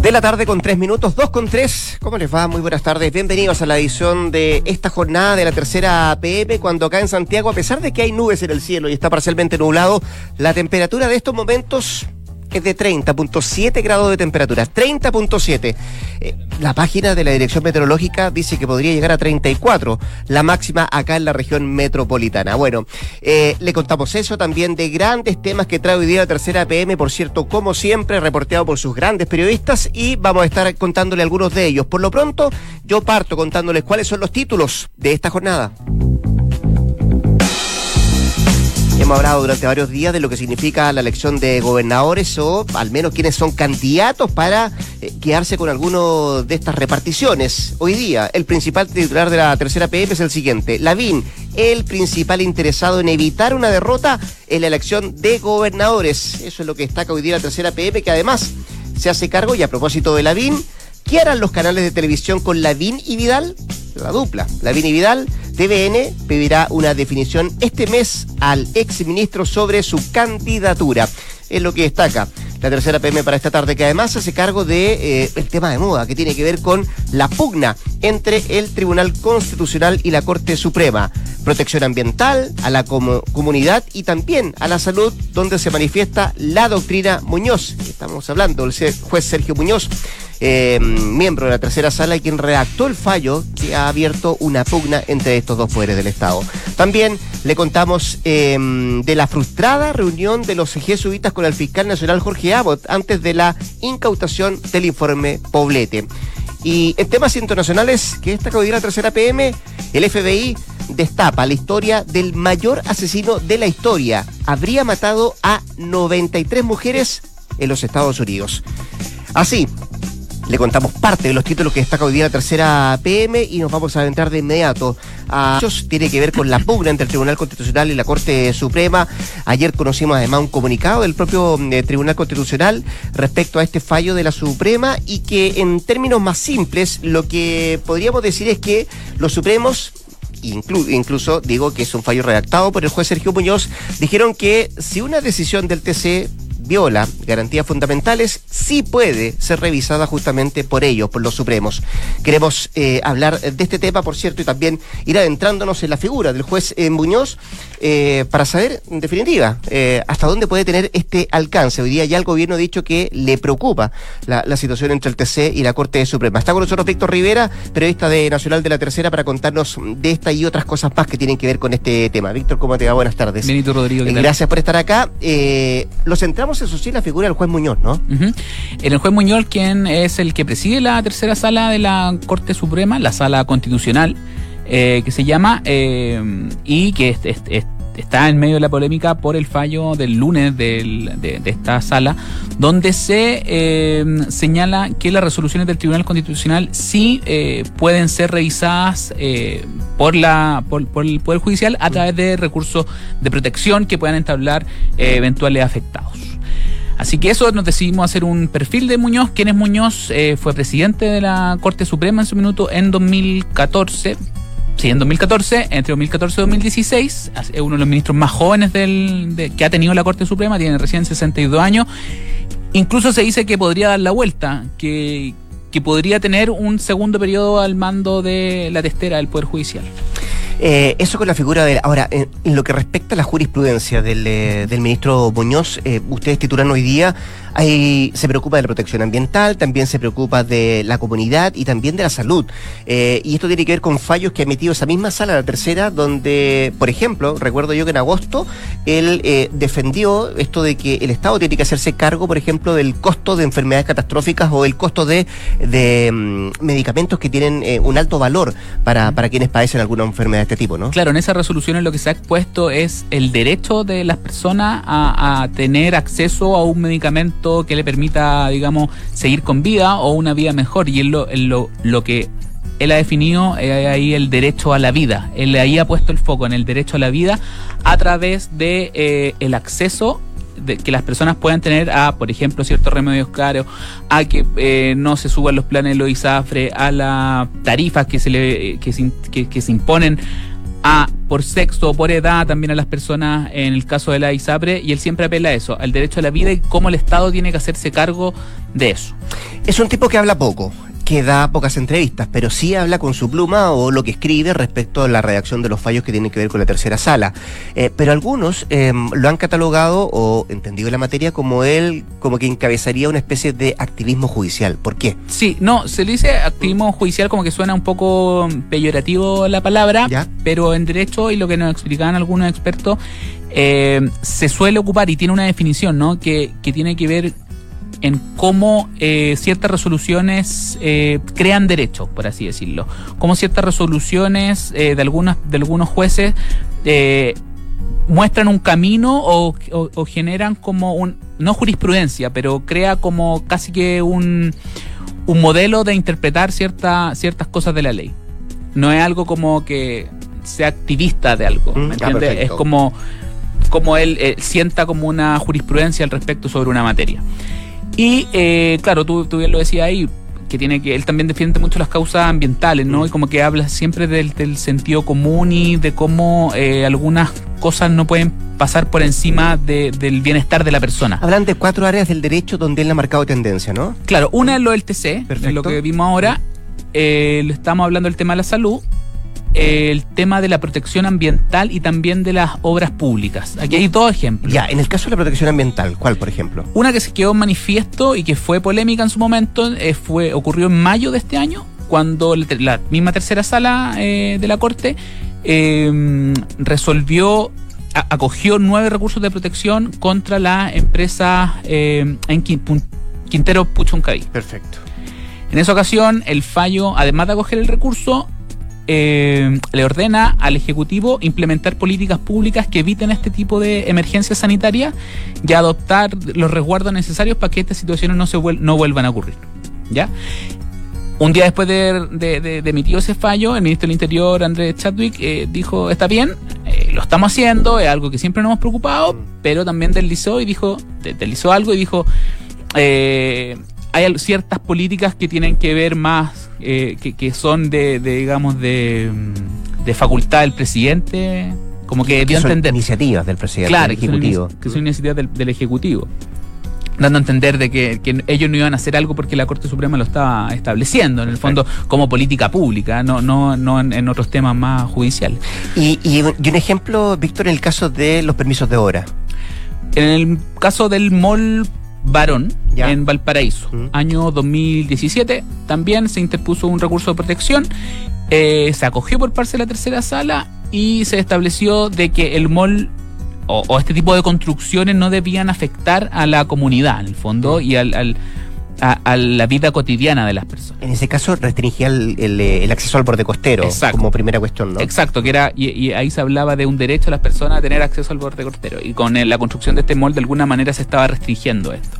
de la tarde con tres minutos, dos con tres. ¿Cómo les va? Muy buenas tardes. Bienvenidos a la edición de esta jornada de la tercera PM, cuando acá en Santiago, a pesar de que hay nubes en el cielo y está parcialmente nublado, la temperatura de estos momentos es de 30.7 grados de temperatura. 30.7. Eh, la página de la Dirección Meteorológica dice que podría llegar a 34, la máxima acá en la región metropolitana. Bueno, eh, le contamos eso también de grandes temas que trae hoy día la tercera PM, por cierto, como siempre, reporteado por sus grandes periodistas y vamos a estar contándole algunos de ellos. Por lo pronto, yo parto contándoles cuáles son los títulos de esta jornada. Hemos hablado durante varios días de lo que significa la elección de gobernadores o al menos quienes son candidatos para eh, quedarse con alguno de estas reparticiones. Hoy día, el principal titular de la tercera PM es el siguiente. Lavín, el principal interesado en evitar una derrota en la elección de gobernadores. Eso es lo que destaca hoy día la tercera PM, que además se hace cargo, y a propósito de Lavín, ¿qué harán los canales de televisión con Lavín y Vidal? La dupla, Lavín y Vidal TVN pedirá una definición este mes al exministro sobre su candidatura. Es lo que destaca la tercera PM para esta tarde, que además hace cargo de eh, el tema de moda, que tiene que ver con la pugna entre el Tribunal Constitucional y la Corte Suprema. Protección ambiental, a la comunidad y también a la salud, donde se manifiesta la doctrina Muñoz. Estamos hablando del juez Sergio Muñoz eh, miembro de la tercera sala y quien redactó el fallo que ha abierto una pugna entre estos dos poderes del Estado. También le contamos em, de la frustrada reunión de los jesuitas con el fiscal nacional Jorge Abbott antes de la incautación del informe Poblete. Y en temas internacionales, que esta hoy la tercera PM, el FBI destapa la historia del mayor asesino de la historia. Habría matado a 93 mujeres en los Estados Unidos. Así, le contamos parte de los títulos que destaca hoy día la tercera PM y nos vamos a adentrar de inmediato a. Tiene que ver con la pugna entre el Tribunal Constitucional y la Corte Suprema. Ayer conocimos además un comunicado del propio eh, Tribunal Constitucional respecto a este fallo de la Suprema y que en términos más simples lo que podríamos decir es que los Supremos incluso digo que es un fallo redactado por el juez Sergio Muñoz, dijeron que si una decisión del TC viola garantías fundamentales, sí puede ser revisada justamente por ellos, por los Supremos. Queremos eh, hablar de este tema, por cierto, y también ir adentrándonos en la figura del juez eh, Muñoz eh, para saber, en definitiva, hasta dónde puede tener este alcance. Hoy día ya el gobierno ha dicho que le preocupa la, situación entre el TC y la Corte Suprema. Está con nosotros Víctor Rivera, periodista de Nacional de la Tercera, para contarnos de esta y otras cosas más que tienen que ver con este tema. Víctor, ¿cómo te va? Buenas tardes. Benito Rodrigo. Gracias por estar acá. lo eso sí, la figura del juez Muñoz, ¿no? El juez Muñoz, quien es el que preside la tercera sala de la Corte Suprema, la sala constitucional, eh, que se llama, eh, y que está en medio de la polémica por el fallo del lunes de, esta sala, donde se eh, señala que las resoluciones del Tribunal Constitucional sí pueden ser revisadas por, la, por, por, el Poder Judicial a través de recursos de protección que puedan entablar eventuales afectados. Así que eso nos decidimos hacer un perfil de Muñoz. ¿Quién es Muñoz? Eh, fue presidente de la Corte Suprema en su minuto en 2014. Sí, en 2014, entre 2014 y 2016, es uno de los ministros más jóvenes del, que ha tenido la Corte Suprema, tiene recién 62 años. Incluso se dice que podría dar la vuelta, que, que podría tener un segundo periodo al mando de la testera del Poder Judicial. Eh, eso con la figura de... Ahora, en, lo que respecta a la jurisprudencia del, eh, del ministro Muñoz, eh, ustedes titulan hoy día Ahí se preocupa de la protección ambiental, también se preocupa de la comunidad y también de la salud. Eh, y esto tiene que ver con fallos que ha emitido esa misma sala, la tercera, donde, por ejemplo, recuerdo yo que en agosto él eh, defendió esto de que el Estado tiene que hacerse cargo, por ejemplo, del costo de enfermedades catastróficas o el costo de, mm, medicamentos que tienen un alto valor para, para quienes padecen alguna enfermedad de este tipo. Claro, en esa resolución lo que se ha expuesto es el derecho de las personas a, tener acceso a un medicamento que le permita, digamos, seguir con vida o una vida mejor. Y es lo, lo, lo que él ha definido eh, ahí el derecho a la vida. Él ahí ha puesto el foco en el derecho a la vida a través de eh, el acceso de que las personas puedan tener a, por ejemplo, ciertos remedios caros, a que eh, no se suban los planes de los ISAFRE, a las tarifas que se le que, que se imponen a por sexo o por edad también a las personas en el caso de la ISAPRE y él siempre apela a eso, al derecho a la vida y cómo el Estado tiene que hacerse cargo de eso. Es un tipo que habla poco que da pocas entrevistas, pero sí habla con su pluma o lo que escribe respecto a la redacción de los fallos que tienen que ver con la tercera sala. Eh, pero algunos eh, lo han catalogado o entendido la materia como él, como que encabezaría una especie de activismo judicial. ¿Por qué? Sí, no, se le dice activismo judicial como que suena un poco peyorativo la palabra, ¿Ya? pero en derecho y lo que nos explicaban algunos expertos, eh, se suele ocupar y tiene una definición, ¿no? Que, que tiene que ver en cómo eh, ciertas resoluciones eh, crean derechos, por así decirlo. Cómo ciertas resoluciones eh, de, algunas, de algunos jueces eh, muestran un camino o, o- o generan como un, no jurisprudencia, pero crea como casi que un, un modelo de interpretar cierta, ciertas cosas de la ley. No es algo como que sea activista de algo, Mm, ¿me ya, entiendes? perfecto. es como, como él eh, sienta como una jurisprudencia al respecto sobre una materia. Y eh, claro, tú, tú bien lo decías ahí, que tiene que, él también defiende mucho las causas ambientales, ¿no? Y como que habla siempre del, del sentido común y de cómo eh, algunas cosas no pueden pasar por encima de- del bienestar de la persona. Hablan de cuatro áreas del derecho donde él ha marcado tendencia, ¿no? Claro, una es lo del TC, Perfecto. lo que vimos ahora. Eh, le estamos hablando del tema de la salud, eh, el tema de la protección ambiental y también de las obras públicas. Aquí hay dos ejemplos. Ya, en el caso de la protección ambiental, ¿cuál, por ejemplo? Una que se quedó en manifiesto y que fue polémica en su momento eh, fue ocurrió en mayo de este año, cuando la, misma tercera sala eh, de la Corte eh, resolvió, a- acogió nueve recursos de protección contra la empresa eh, en Quintero Puchuncaví. Perfecto. En esa ocasión, el fallo, además de acoger el recurso, eh, le ordena al Ejecutivo implementar políticas públicas que eviten este tipo de emergencias sanitarias y adoptar los resguardos necesarios para que estas situaciones no, se no vuelvan a ocurrir. ¿Ya? Un día después de, de, de- de emitido ese fallo, el ministro del Interior, Andrés Chadwick, eh, dijo, está bien, eh, lo estamos haciendo, es algo que siempre nos hemos preocupado, pero también deslizó y dijo, de- deslizó algo y dijo, hay ciertas políticas que tienen que ver más, eh, que, que son de, de, digamos, de, de facultad del presidente, como que dio a son entender. iniciativas del presidente Claro, del que son Ejecutivo. que son iniciativas del, del Ejecutivo. Dando a entender de que, que ellos no iban a hacer algo porque la Corte Suprema lo estaba estableciendo, en el fondo, como política pública, no, no, no en, en otros temas más judiciales. Y, y, un- y un ejemplo, Víctor, en el caso de los permisos de obra. En el caso del mall Barón, Ya. en Valparaíso, año 2017, también se interpuso un recurso de protección, eh, se acogió por parte de la tercera sala y se estableció de que el mall o, o este tipo de construcciones no debían afectar a la comunidad, en el fondo, y al, al- a, a la vida cotidiana de las personas. En ese caso restringía el, el, eh, el acceso al borde costero Exacto. como primera cuestión, ¿no? Exacto, que era, y, y ahí se hablaba de un derecho a las personas a tener acceso al borde costero. Y con eh, la construcción de este mall, de alguna manera se estaba restringiendo esto.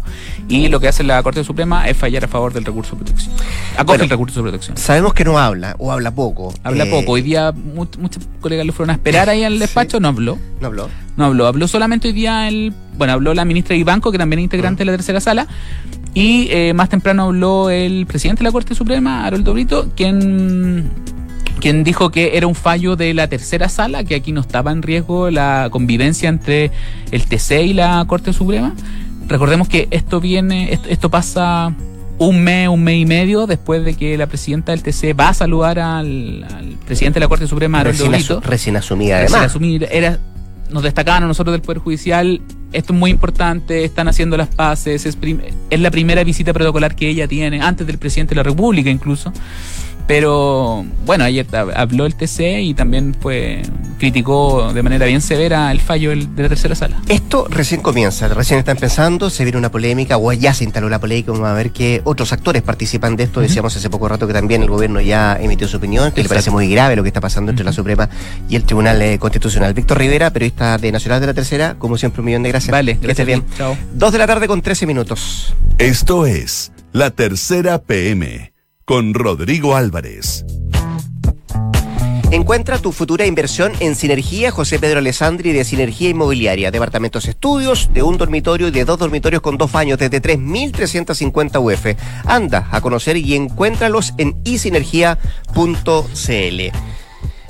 Y lo que hace la Corte Suprema es fallar a favor del recurso de protección. Acoge Bueno. el recurso de protección. Sabemos que no habla o habla poco. Habla Eh, poco. Hoy día mu- muchos colegas lo fueron a esperar ahí al despacho, no habló. No habló. No habló, habló solamente hoy día el. Bueno, habló la ministra Ibanco, que también es integrante de la tercera sala. Y eh, más temprano habló el presidente de la Corte Suprema, Haroldo Brito, quien, quien dijo que era un fallo de la tercera sala, que aquí no estaba en riesgo la convivencia entre el TC y la Corte Suprema. Recordemos que esto viene, esto, esto pasa un mes, un mes y medio después de que la presidenta del TC va a saludar al, al presidente de la Corte Suprema, Recién, asu- recién asumida, Recién además. asumir, era, nos destacaban a nosotros del Poder Judicial, esto es muy importante, están haciendo las paces, es, es la primera visita protocolar que ella tiene, antes del presidente de la República incluso. Pero bueno, ayer hab- habló el TC y también fue criticó de manera bien severa el fallo del- de la tercera sala. Esto recién comienza, recién está empezando, se viene una polémica, o ya se instaló la polémica, vamos a ver que otros actores participan de esto. Decíamos hace poco rato que también el gobierno ya emitió su opinión, que le parece muy grave lo que está pasando entre la Suprema y el Tribunal eh, Constitucional. Víctor Rivera, periodista de Nacional de la Tercera, como siempre, un millón de gracias. Vale, que estés bien. Chao. Dos de la tarde con 13 minutos. Esto es La Tercera PM con Rodrigo Álvarez. Encuentra tu futura inversión en Sinergia José Pedro Alessandri de Sinergia Inmobiliaria. Departamentos estudios de un dormitorio y de dos dormitorios con dos baños desde 3.350 UF. Anda a conocer y encuéntralos en isinergia.cl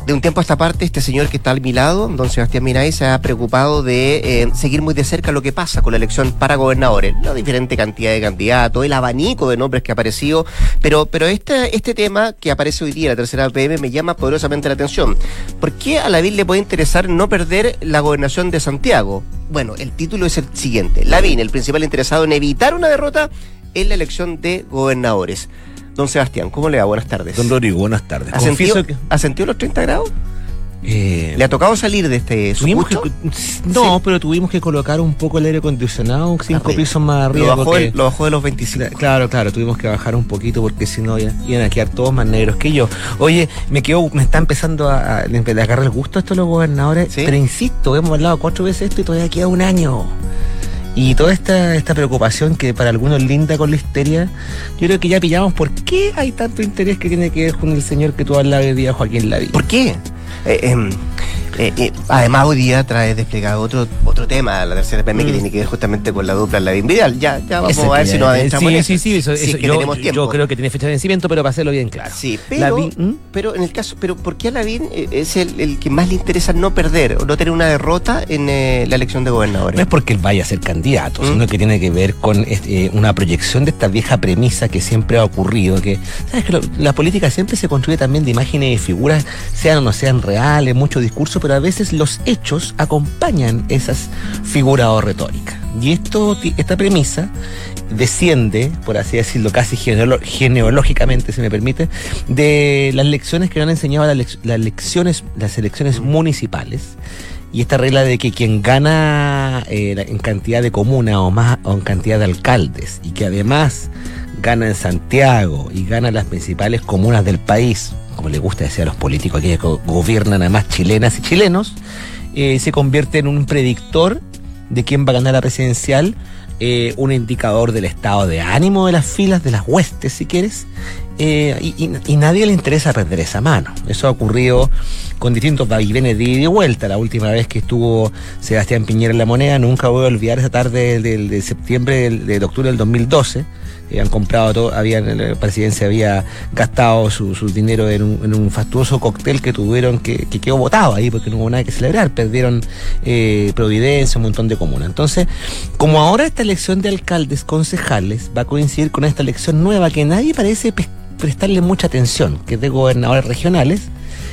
de un tiempo a esta parte, este señor que está al mi lado, don Sebastián Minay, se ha preocupado de eh, seguir muy de cerca lo que pasa con la elección para gobernadores, la diferente cantidad de candidatos, el abanico de nombres que ha aparecido, pero, pero este, este tema que aparece hoy día, la tercera PM, me llama poderosamente la atención. ¿Por qué a la Lavín le puede interesar no perder la gobernación de Santiago? Bueno, el título es el siguiente. Lavín, el principal interesado en evitar una derrota en la elección de gobernadores. Don Sebastián, ¿cómo le va? Buenas tardes. Don Rodrigo, buenas tardes. ¿Ha sentido, ¿Ha sentido los 30 grados? Eh, ¿Le ha tocado salir de este tuvimos No, pero tuvimos que colocar un poco el aire acondicionado, cinco pisos más arriba. Lo bajó, lo bajó, de los 25. Claro, claro, tuvimos que bajar un poquito porque si no iban a quedar todos más negros que yo. Oye, me quedo, me está empezando a, agarrar el gusto esto los gobernadores, pero insisto, hemos hablado cuatro veces esto y todavía queda un año. Y toda esta, esta preocupación que para algunos linda con la histeria, yo creo que ya pillamos por qué hay tanto interés que tiene que ver con el señor que tú hablabas de día, Joaquín Lavín. ¿Por qué? Eh, em, eh, eh, además, hoy día trae desplegado otro otro tema, la tercera PM, que mm. tiene que ver justamente con la dupla la Vidal. Ya, ya vamos a ver si nos adentramos sí, Sí, sí, eso, yo, tenemos tiempo. yo creo que tiene fecha de vencimiento, pero para hacerlo bien claro. Sí, pero, ¿Mm? pero en el caso, pero ¿por qué a Lavín eh, es el, que más le interesa no perder o no tener una derrota en la elección de gobernadores? No es porque él vaya a ser candidato, ¿Mm? sino que tiene que ver con este, una proyección de esta vieja premisa que siempre ha ocurrido, que, ¿sabes que La política siempre se construye también de imágenes y figuras, sean o no sean reales, mucho discurso, pero a veces los hechos acompañan esas figuras o retórica. Y esto, esta premisa desciende, por así decirlo, casi genealógicamente, si me permite, de las lecciones que han enseñado las, lecciones, las elecciones municipales. Y esta regla de que quien gana eh, en cantidad de comunas o más o en cantidad de alcaldes y que además gana en Santiago y gana las principales comunas del país, como le gusta decir a los políticos que gobiernan a más chilenas y chilenos, eh, se convierte en un predictor de quién va a ganar la presidencial, eh, un indicador del estado de ánimo de las filas, de las huestes, si quieres, eh, y, nadie le interesa perder esa mano. Eso ha ocurrido con distintos vaivenes de ida y vuelta. La última vez que estuvo Sebastián Piñera en la moneda, nunca voy a olvidar esa tarde de, septiembre, de, octubre del 2012 han comprado todo, habían, la presidencia había gastado su, dinero en un, fastuoso cóctel que tuvieron, que, quedó votado ahí porque no hubo nada que celebrar, perdieron eh, Providencia, un montón de comunas. Entonces, como ahora esta elección de alcaldes, concejales, va a coincidir con esta elección nueva que nadie parece prestarle mucha atención, que es de gobernadores regionales,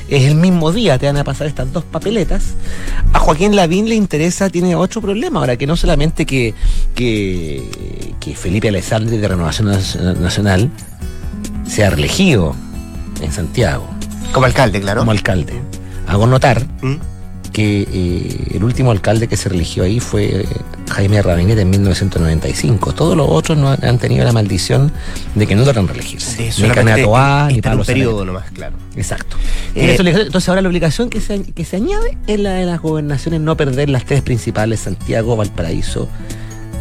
es el mismo día, te van a pasar estas dos papeletas. A Joaquín Lavín le interesa, tiene otro problema ahora, que no solamente que, que, Felipe Alessandri de Renovación Nacional sea reelegido en Santiago. Como alcalde, claro. Como alcalde. Hago notar ¿Mm? que eh, el último alcalde que se religió ahí fue eh, Jaime Rabinete en 1995. Todos los otros no han, tenido la maldición de que no logran reelegirse. Ni Caneto A, ni Pablo un periodo nomás, claro. Exacto. Eh, entonces ahora la obligación que se, que se añade es la de las gobernaciones no perder las tres principales, Santiago, Valparaíso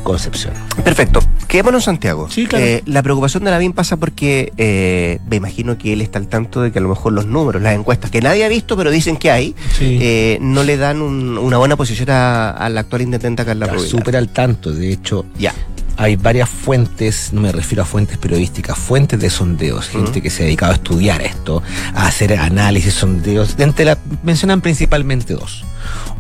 Concepción. Perfecto. Quedémonos en Santiago. Sí, claro. Eh, la preocupación de Lavín pasa porque eh, me imagino que él está al tanto de que a lo mejor los números, las encuestas que nadie ha visto, pero dicen que hay, eh, no le dan una buena posición a, la actual intendente Carla Está súper al tanto. De hecho, ya. Hay varias fuentes, no me refiero a fuentes periodísticas, fuentes de sondeos, gente que se ha dedicado a estudiar esto, a hacer análisis, sondeos. Entre la, mencionan principalmente dos.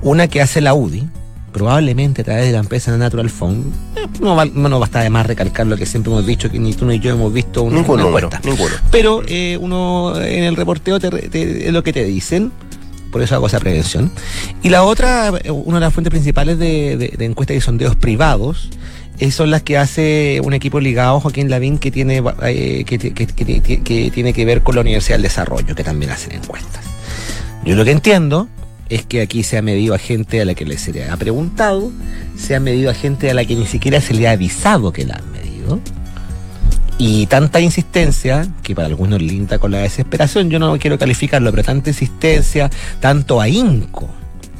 Una que hace la UDI, probablemente a través de la empresa Natural Phone, eh, no, va, no basta de más recalcar lo que siempre hemos dicho, que ni tú ni yo hemos visto un, ningún número, ninguno. Pero eh, uno en el reporteo es lo que te dicen, por eso hago esa prevención. Y la otra, una de las fuentes principales de, encuestas y sondeos privados, eh, son las que hace un equipo ligado, Joaquín Lavín, que tiene, que, que, tiene que ver con la Universidad del Desarrollo, que también hacen encuestas. Yo lo que entiendo es que aquí se ha medido a gente a la que se le ha preguntado, se ha medido a gente a la que ni siquiera se le ha avisado que la han medido. Y tanta insistencia, que para algunos linda con la desesperación, yo no quiero calificarlo, pero tanta insistencia, tanto ahínco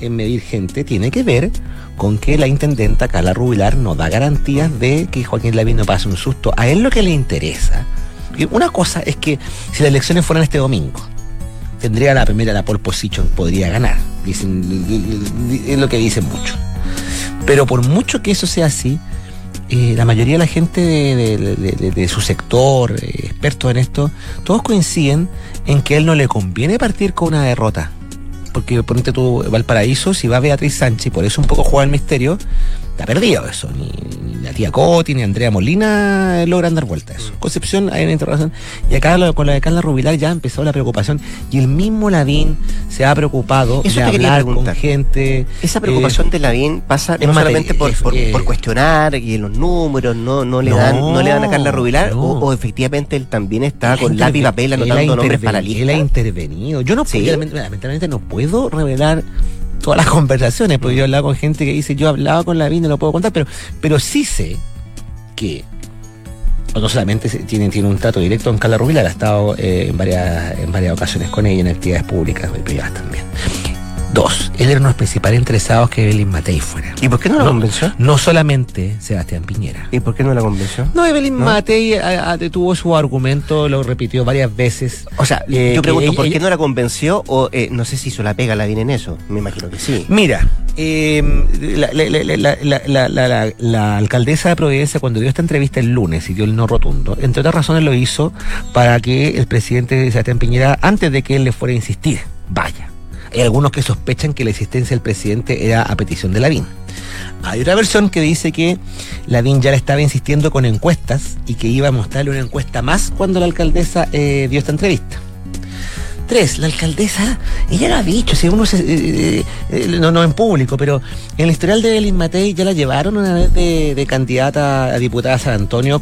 en medir gente, tiene que ver con que la intendenta Carla Rubilar no da garantías de que Joaquín Lavín no pase un susto. A él lo que le interesa, una cosa es que si las elecciones fueran este domingo, tendría la primera, la pole position, podría ganar. Dicen, es lo que dicen mucho. Pero por mucho que eso sea así, eh, la mayoría de la gente de, su sector, eh, expertos en esto, todos coinciden en que a él no le conviene partir con una derrota. Porque ponete tú Valparaíso, si va Beatriz Sánchez, por eso un poco juega el misterio, está perdido eso. Ni, ni la tía Coti, ni Andrea Molina logran dar vuelta a eso. Concepción, hay una interrogación. Y acá lo- con la de Carla Rubilar ya empezó la preocupación. Y el mismo Lavín se ha preocupado Eso de hablar con gente. Esa eh, preocupación de Lavín pasa no solamente por, es- por, eh, por cuestionar y los números no, no, le, No, dan, no le dan a Carla Rubilar no. o, o efectivamente él también está con lápiz y papel anotando nombres para la Él ha lista. intervenido. Yo no Sí. puedo, lamentablemente no puedo revelar todas las conversaciones, porque yo he hablado con gente que dice, yo hablaba con la y no lo puedo contar, pero, pero sí sé que no solamente tiene, tiene un trato directo con Carla Rubilar, ha estado eh, en, varias, en varias ocasiones con ella en actividades públicas y privadas también. Dos, él era uno de los principales interesados que Evelyn Matei fuera. ¿Y por qué no la No. convenció? No solamente Sebastián Piñera. ¿Y por qué no la convenció? No, Evelyn ¿No? Matei a- a- tuvo su argumento, lo repitió varias veces. O sea, Eh, yo pregunto, ¿por ella- qué no la convenció? O eh, no sé si hizo la pega Lavín en eso. Me imagino que sí. Mira, eh, la, la- la- la- la- la- la- la- la alcaldesa de Providencia cuando dio esta entrevista el lunes y dio el no rotundo, entre otras razones lo hizo para que el presidente Sebastián Piñera, antes de que él le fuera a insistir, vaya. Hay algunos que sospechan que la existencia del presidente era a petición de Lavín. Hay otra versión que dice que Lavín ya le estaba insistiendo con encuestas y que iba a mostrarle una encuesta más cuando la alcaldesa eh, dio esta entrevista. Tres, la alcaldesa, ella lo ha dicho, si uno se, eh, eh, no, no en público, pero en el historial de Evelyn Matei ya la llevaron una vez de, candidata a diputada a San Antonio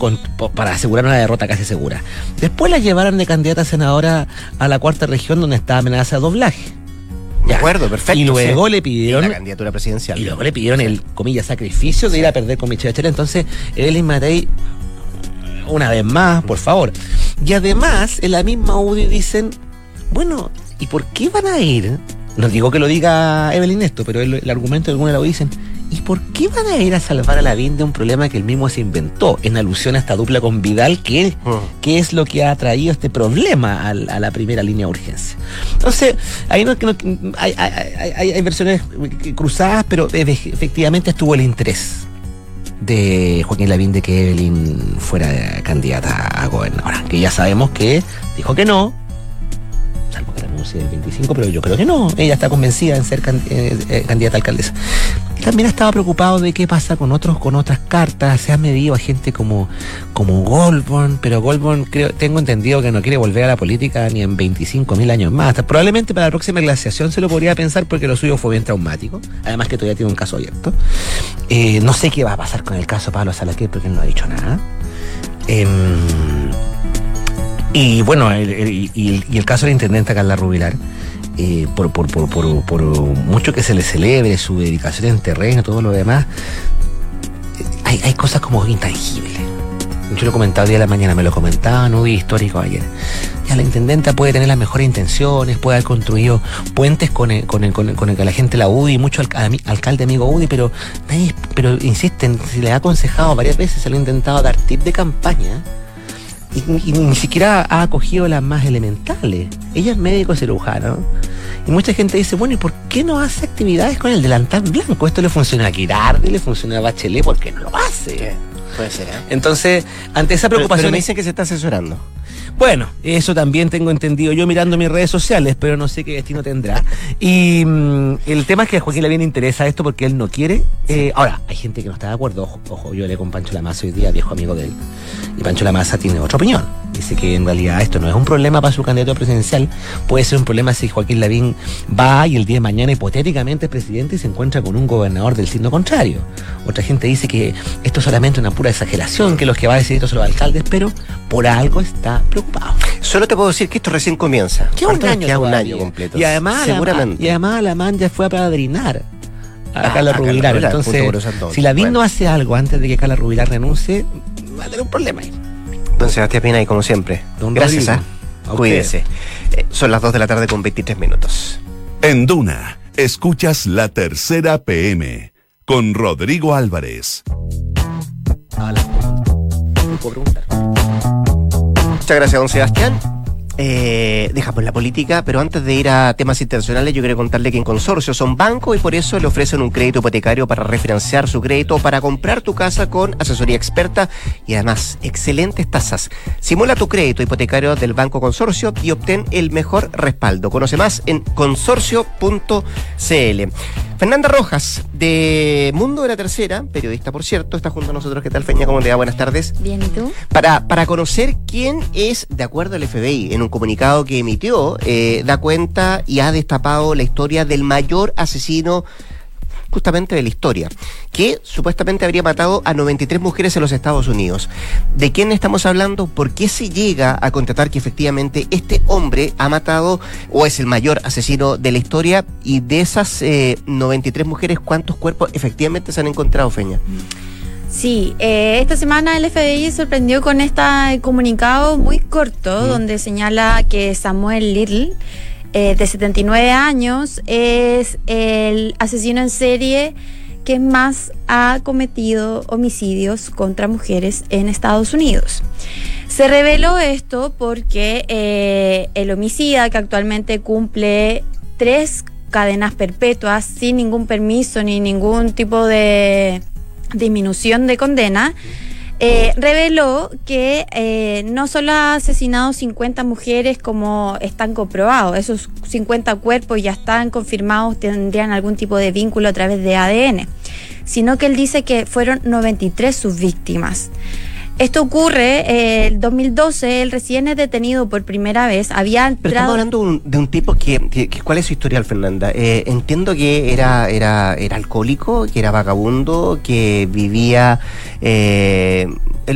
para asegurar una derrota casi segura. Después la llevaron de candidata a senadora a la cuarta región donde estaba amenaza de doblaje. De acuerdo, perfecto. Y luego sí. le Y pidieron la candidatura presidencial. y luego le pidieron el, comillas, sacrificio de ir a perder con Michelle Bachelet. Entonces, Evelyn Matei, una vez más, por favor. Y además, en la misma UDI dicen, bueno, ¿y por qué van a ir? No digo que lo diga Evelyn esto, pero el, el argumento de alguna de la dicen, ¿y por qué van a ir a salvar a Lavín de un problema que él mismo se inventó? En alusión a esta dupla con Vidal, que qué es lo que ha traído este problema a, la primera línea de urgencia. Entonces, ahí no, no- hay, hay- hay- hay- hay versiones cruzadas, pero efe- efectivamente estuvo el interés de Joaquín Lavín de que Evelyn fuera candidata a gobernadora, que ya sabemos que dijo que no, salvo que renuncie el 25, pero yo creo que no, ella está convencida en ser eh, eh, candidata a alcaldesa. También estaba preocupado de qué pasa con otros, con otras cartas. Se ha medido a gente como, como Goldborn, pero Goldborn creo, tengo entendido que no quiere volver a la política ni en 25 mil años más. Probablemente para la próxima glaciación se lo podría pensar porque lo suyo fue bien traumático. Además que todavía tiene un caso abierto. Eh, no sé qué va a pasar con el caso Pablo Salaquet porque no ha dicho nada. Y bueno, el- y, el, caso de la intendenta Carla Rubilar, eh, por, por, por, por, mucho que se le celebre su dedicación en terreno, todo lo demás, eh, hay, hay cosas como intangibles. Yo lo comentaba el día de la mañana, me lo comentaba, no histórico ayer. Ya la intendenta puede tener las mejores intenciones, puede haber construido puentes con el, con el, con el, con que la gente la UDI, mucho ami- alcalde amigo UDI, pero nadie, pero insisten, se le ha aconsejado varias veces, se le ha intentado dar tip de campaña y, y ni siquiera ha acogido las más elementales. Ella es médico cirujano. Y mucha gente dice, bueno, ¿y por qué no hace actividades con el delantal blanco? Esto le funciona a Girardi, le funciona a Bachelet, ¿por qué no lo hace? Puede ser, ¿eh? Entonces, ante esa Pero, preocupación... pero me dicen que se está asesorando. Bueno, eso también tengo entendido yo mirando mis redes sociales, pero no sé qué destino tendrá. Y mm, el tema es que a Joaquín Lavín le interesa esto porque él no quiere. eh, ahora, hay gente que no está de acuerdo. Ojo, ojo, yo hablé con Pancho Lamasa hoy día, viejo amigo de él. Y Pancho Lamasa tiene otra opinión. Dice que en realidad esto no es un problema para su candidato presidencial. Puede ser un problema si Joaquín Lavín va y el día de mañana hipotéticamente es presidente y se encuentra con un gobernador del signo contrario. Otra gente dice que esto es solamente una pura exageración, que los que va a decidir esto son los alcaldes, pero por algo está preocupado. Solo te puedo decir que esto recién comienza. Queda un ¿Cuánto nos año queda un año completo. Y además, seguramente. La, y además la man ya fue a padrinar a Ah, Carla a Rubilar. Rubilar, Entonces, si la Bueno. no hace algo antes de que Carla Rubilar renuncie, va a tener un problema ahí. Don Sebastián Pina, y como siempre. Don Gracias. ¿ah? A Cuídese. Eh, son las 2 de la tarde con 23 minutos. En Duna, escuchas la tercera PM con Rodrigo Álvarez. Ah, la- ¿Me puedo preguntar? Muchas gracias, don Sebastián. Eh, dejamos la política, pero antes de ir a temas internacionales, yo quiero contarle que en Consorcio son bancos y por eso le ofrecen un crédito hipotecario para refinanciar su crédito, para comprar tu casa con asesoría experta y además excelentes tasas. Simula tu crédito hipotecario del Banco Consorcio y obtén el mejor respaldo. Conoce más en consorcio.cl. Fernanda Rojas, de Mundo de la Tercera, periodista por cierto, está junto a nosotros. ¿Qué tal, Feña? ¿Cómo te va? Buenas tardes. Bien, ¿y tú? Para, para conocer quién es, de acuerdo al FBI, en un comunicado que emitió, eh, da cuenta y ha destapado la historia del mayor asesino justamente de la historia, que supuestamente habría matado a 93 mujeres en los Estados Unidos. ¿De quién estamos hablando? ¿Por qué se llega a contratar que efectivamente este hombre ha matado o es el mayor asesino de la historia? Y de esas eh, 93 mujeres, ¿cuántos cuerpos efectivamente se han encontrado, Feña? Sí, eh, esta semana el FBI sorprendió con este comunicado muy corto donde señala que Samuel Little, eh, de 79 años, es el asesino en serie que más ha cometido homicidios contra mujeres en Estados Unidos. Se reveló esto porque eh, el homicida, que actualmente cumple tres cadenas perpetuas sin ningún permiso ni ningún tipo de disminución de condena, eh, reveló que eh, no solo ha asesinado 50 mujeres como están comprobados, esos 50 cuerpos ya están confirmados, tendrían algún tipo de vínculo a través de ADN, sino que él dice que fueron 93 sus víctimas. Esto ocurre eh, el 2012, él recién es detenido por primera vez, había Pero estamos entrado... hablando de un, de un tipo que, que- que- ¿Cuál es su historial, Fernanda? Eh, entiendo que era, era, era alcohólico, que era vagabundo, que vivía eh,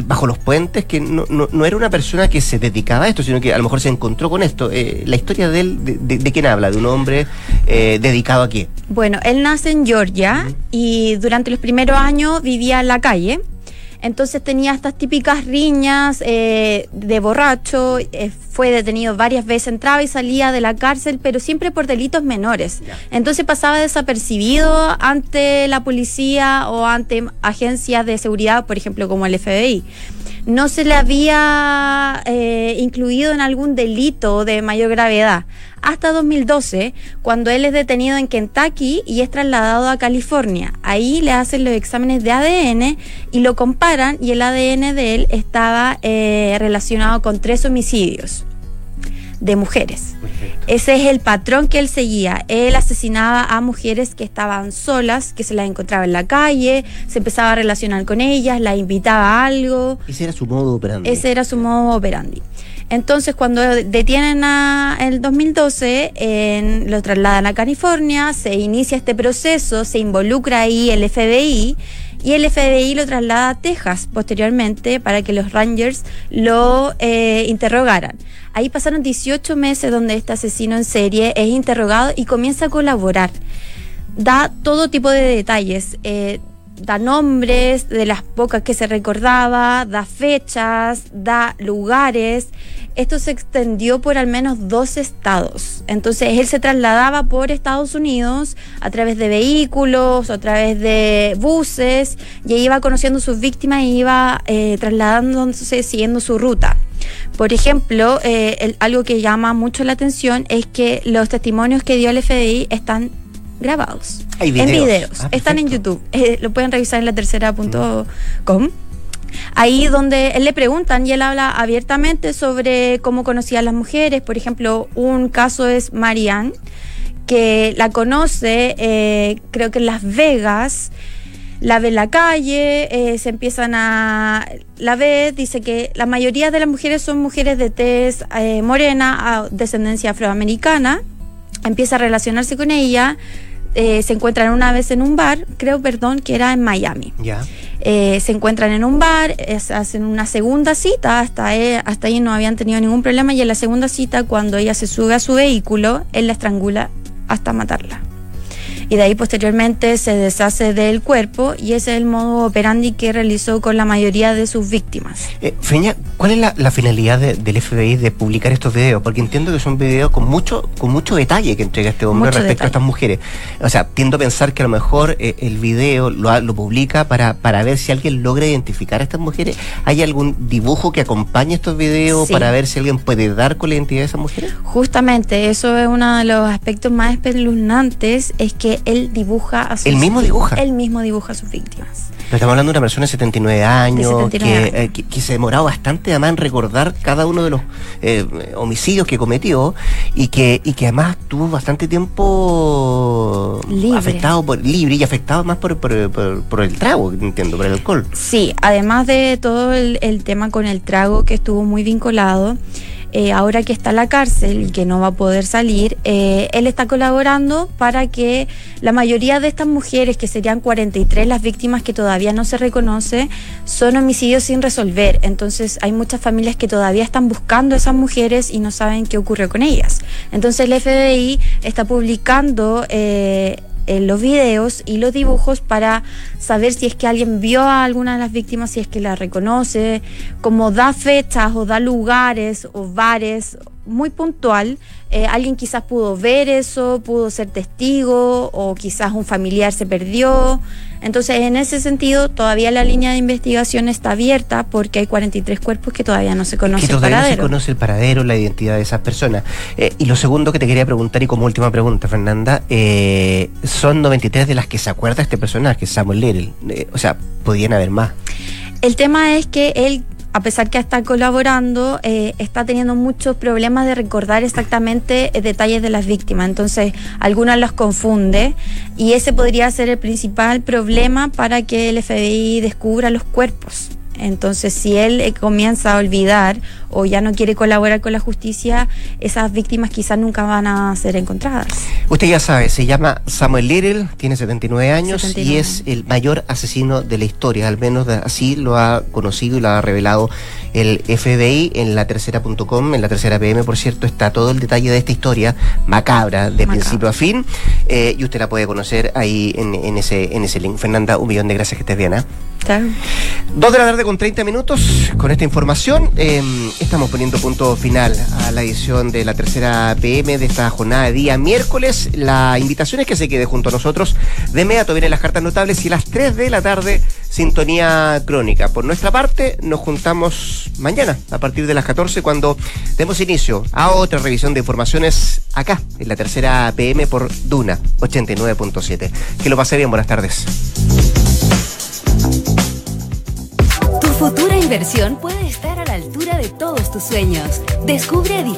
bajo los puentes, que no, no, no era una persona que se dedicaba a esto, sino que a lo mejor se encontró con esto. Eh, la historia de él, de, de- de quién habla? ¿De un hombre eh, dedicado a qué? Bueno, él nace en Georgia y durante los primeros años vivía en la calle. Entonces tenía estas típicas riñas eh, de borracho, eh, fue detenido varias veces, entraba y salía de la cárcel, pero siempre por delitos menores. Entonces pasaba desapercibido ante la policía o ante agencias de seguridad, por ejemplo, como el FBI. No se le había eh, incluido en algún delito de mayor gravedad hasta 2012, cuando él es detenido en Kentucky y es trasladado a California. Ahí le hacen los exámenes de ADN y lo comparan y el ADN de él estaba eh, relacionado con tres homicidios de mujeres. Ese es el patrón que él seguía. Él asesinaba a mujeres que estaban solas, que se las encontraba en la calle, se empezaba a relacionar con ellas, las invitaba a algo. Ese era su modo operandi. Ese era su modo operandi. Entonces, cuando detienen a el 2012, en- lo trasladan a California, se inicia este proceso, se involucra ahí el FBI y el FBI lo traslada a Texas posteriormente para que los Rangers lo eh, interrogaran. Ahí pasaron 18 meses donde este asesino en serie es interrogado y comienza a colaborar da todo tipo de detalles. eh, da nombres de las pocas que se recordaba, da fechas, da lugares. Esto se extendió por al menos dos estados. Entonces él se trasladaba por Estados Unidos a través de vehículos, a través de buses, y iba conociendo sus víctimas y iba eh, trasladándose, siguiendo su ruta. Por ejemplo, eh, algo que llama mucho la atención es que los testimonios que dio el FBI están grabados. Hay En videos. Ah, están en. YouTube. Eh, lo pueden revisar en la tercera.com. Ahí donde él le preguntan y él habla abiertamente sobre cómo conocía a las mujeres. Por ejemplo, un caso es Marianne, que la conoce, eh, creo que en Las Vegas. La ve en la calle, eh, se empiezan a... La ve, dice que la mayoría de las mujeres son mujeres de tez eh, morena, a descendencia afroamericana. Empieza a relacionarse con ella. eh, se encuentran una vez en un bar, creo, perdón, que era en Miami. Eh, se encuentran en un bar, es- hacen una segunda cita, hasta, eh, hasta ahí no habían tenido ningún problema y en la segunda cita, cuando ella se sube a su vehículo, él la estrangula hasta matarla. Y de ahí posteriormente se deshace del cuerpo y ese es el modo operandi que realizó con la mayoría de sus víctimas. Eh, Feña, ¿cuál es la, la finalidad de- del FBI de publicar estos videos? Porque entiendo que son videos con mucho, con mucho detalle que entrega este hombre Mucho respecto a estas mujeres. O sea, tiendo a pensar que a lo mejor eh, el video lo, lo publica para, para ver si alguien logra identificar a estas mujeres. ¿Hay algún dibujo que acompañe estos videos Sí. para ver si alguien puede dar con la identidad de esas mujeres? Justamente, eso es uno de los aspectos más espeluznantes, es que él dibuja a sus ¿Él mismo dibuja? Él mismo dibuja a sus víctimas. Pero estamos hablando de una persona de 79 años, De 79 que, eh, que, que se demoró bastante además en recordar cada uno de los eh, homicidios que cometió y que, y que además tuvo bastante tiempo Libre. afectado por libre y afectado más por, por, por- por el trago, entiendo, por el alcohol. Sí, además de todo el, el tema con el trago que estuvo muy vinculado, eh, ahora que está en la cárcel y que no va a poder salir, eh, él está colaborando para que la mayoría de estas mujeres, que serían 43 las víctimas que todavía no se reconoce, son homicidios sin resolver. Entonces hay muchas familias que todavía están buscando a esas mujeres y no saben qué ocurrió con ellas. Entonces el FBI está publicando... eh, eh, los videos y los dibujos para saber si es que alguien vio a alguna de las víctimas, si es que la reconoce, como da fechas o da lugares o bares, muy puntual. Eh, alguien quizás pudo ver eso, pudo ser testigo o quizás un familiar se perdió. Entonces, en ese sentido, todavía la línea de investigación está abierta porque hay 43 cuerpos que todavía no se conoce que el todavía no se paradero. conoce el paradero, la identidad de esas personas. Eh, y lo segundo que te quería preguntar, y como última pregunta, Fernanda, eh, son 93 de las que se acuerda este personaje, Samuel Little. Eh, o sea, podían haber más. El tema es que él, a pesar que está colaborando, eh, está teniendo muchos problemas de recordar exactamente eh, detalles de las víctimas. Entonces, algunas los confunde y ese podría ser el principal problema para que el FBI descubra los cuerpos. Entonces, si él eh, comienza a olvidar o ya no quiere colaborar con la justicia, esas víctimas quizás nunca van a ser encontradas. Usted ya sabe, se llama Samuel Little, tiene 79 años y 79. es el mayor asesino de la historia, al menos así lo ha conocido y lo ha revelado el FBI en la tercera.com, en la tercera PM, por cierto, está todo el detalle de esta historia macabra, de Macabra. principio a fin, eh, y usted la puede conocer ahí en, en ese, en ese link. Fernanda, un millón de gracias que estés bien. ¿ah? Claro. Dos de la tarde con 30 minutos. Con esta información eh, estamos poniendo punto final a la edición de la tercera PM de esta jornada de día miércoles. La invitación es que se quede junto a nosotros. De inmediato vienen las cartas notables y las 3 de la tarde sintonía crónica. Por nuestra parte nos juntamos mañana a partir de las 14 cuando demos inicio a otra revisión de informaciones acá en la tercera PM por Duna 89.7. Que lo pase bien, buenas tardes. Tu futura inversión puede estar a la altura de todos tus sueños. Descubre edificios